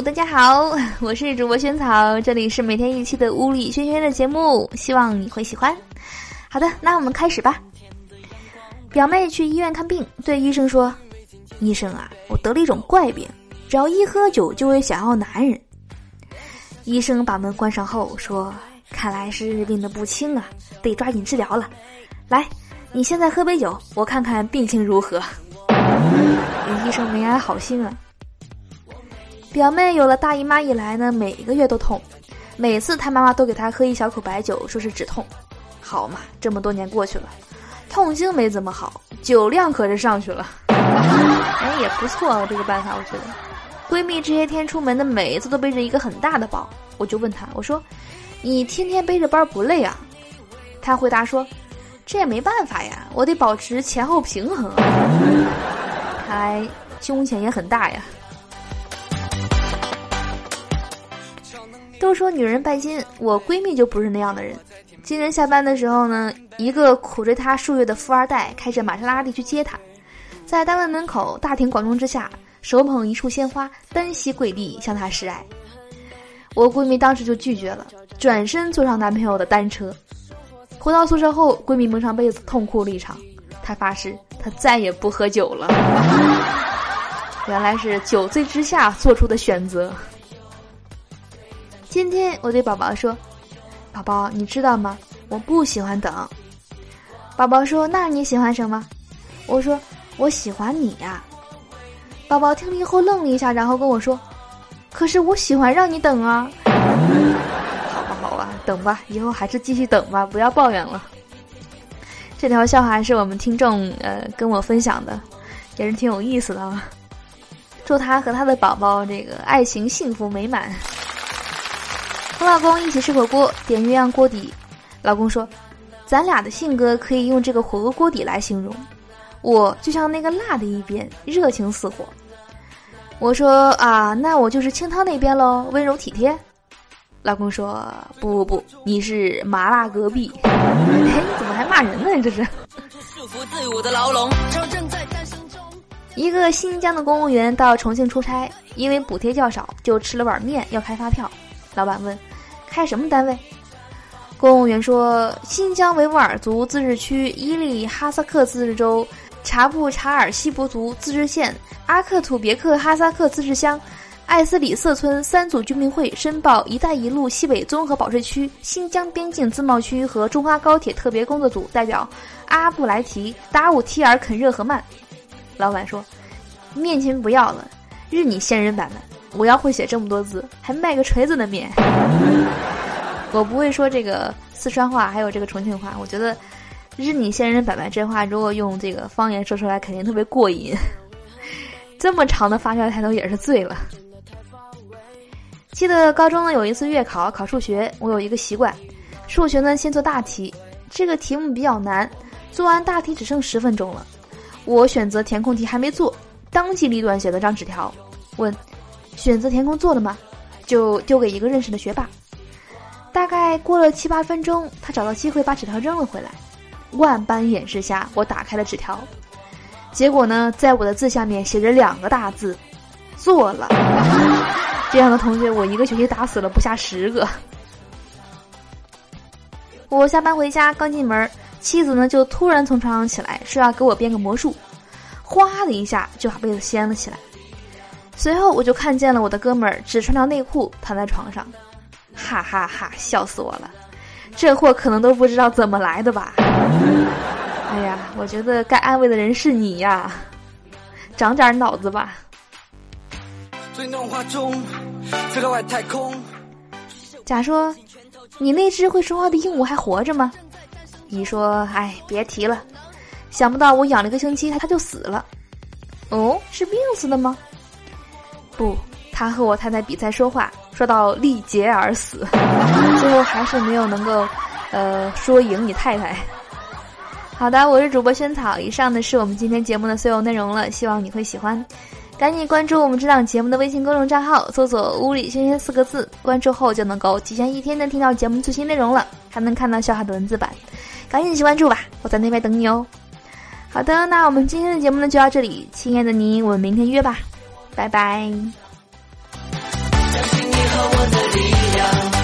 大家好，我是主播萱草，这里是每天一期的物理轩轩的节目，希望你会喜欢。好的，那我们开始吧。表妹去医院看病，对医生说：“医生啊，我得了一种怪病，只要一喝酒就会想要男人。”医生把门关上后说：“看来是病得不轻啊，得抓紧治疗了。来，你现在喝杯酒，我看看病情如何。”医生没安好心啊。表妹有了大姨妈以来呢，每一个月都痛，每次她妈妈都给她喝一小口白酒，说是止痛。好嘛，这么多年过去了，痛经没怎么好，酒量可是上去了。哎，也不错啊，这个办法我觉得。闺蜜这些天出门的每一次都背着一个很大的包，我就问她，我说：“你天天背着包不累啊？”她回答说：“这也没办法呀，我得保持前后平衡。”看来胸前也很大呀。都说女人拜金，我闺蜜就不是那样的人。今天下班的时候呢，一个苦追她数月的富二代开着玛莎拉蒂去接她，在单位门口大庭广众之下，手捧一束鲜花，单膝跪地向她示爱。我闺蜜当时就拒绝了，转身坐上男朋友的单车。回到宿舍后，闺蜜蒙上被子痛哭了一场，她发誓她再也不喝酒了。原来是酒醉之下做出的选择。今天我对宝宝说：“宝宝，你知道吗？我不喜欢等。”宝宝说：“那你喜欢什么？”我说：“我喜欢你呀。”宝宝听了以后愣了一下，然后跟我说：“可是我喜欢让你等啊。”好吧，好吧，等吧，以后还是继续等吧，不要抱怨了。这条笑话是我们听众呃跟我分享的，也是挺有意思的啊。祝他和他的宝宝这个爱情幸福美满。和老公一起吃火锅，点鸳鸯锅底。老公说：“咱俩的性格可以用这个火锅锅底来形容。我就像那个辣的一边，热情似火。”我说：“啊，那我就是清汤那边喽，温柔体贴。”老公说：“不不不，你是麻辣隔壁。”哎，你怎么还骂人呢？这是。一个新疆的公务员到重庆出差，因为补贴较少，就吃了碗面，要开发票。老板问。开什么单位？公务员说：新疆维吾尔族自治区伊犁哈萨克自治州察布查尔锡伯族自治县阿克土别克哈萨克自治乡艾斯里瑟村三组居民会申报“一带一路”西北综合保税区新疆边境自贸区和中哈高铁特别工作组代表阿布莱提达武提尔肯热合曼。老板说：“面钱不要了，日你仙人板板。”我要会写这么多字，还卖个锤子的面。我不会说这个四川话，还有这个重庆话。我觉得“日你仙人板板”这话，如果用这个方言说出来，肯定特别过瘾。这么长的发笑抬头也是醉了。记得高中呢有一次月考考数学，我有一个习惯，数学呢先做大题。这个题目比较难，做完大题只剩十分钟了。我选择填空题还没做，当机立断写了张纸条，问。选择填空做了吗？就丢给一个认识的学霸。大概过了七八分钟，他找到机会把纸条扔了回来。万般掩饰下，我打开了纸条，结果呢，在我的字下面写着两个大字：做了。这样的同学，我一个学期打死了不下十个。我下班回家刚进门，妻子呢就突然从床上起来，说要给我变个魔术，哗的一下就把被子掀了起来。随后我就看见了我的哥们儿只穿条内裤躺在床上，哈哈哈，笑死我了！这货可能都不知道怎么来的吧？哎呀，我觉得该安慰的人是你呀，长点脑子吧。甲说：“你那只会说话的鹦鹉还活着吗？”乙说：“哎，别提了，想不到我养了一个星期，它它就死了。哦，是病死的吗？”不，他和我太太比赛说话，说到力竭而死，最后还是没有能够，呃，说赢你太太。好的，我是主播萱草，以上的是我们今天节目的所有内容了，希望你会喜欢。赶紧关注我们这档节目的微信公众账号，搜索“屋里萱萱”四个字，关注后就能够提前一天的听到节目最新内容了，还能看到笑话的文字版。赶紧去关注吧，我在那边等你哦。好的，那我们今天的节目呢就到这里，亲爱的你，我们明天约吧。拜拜。相信你和我的力量。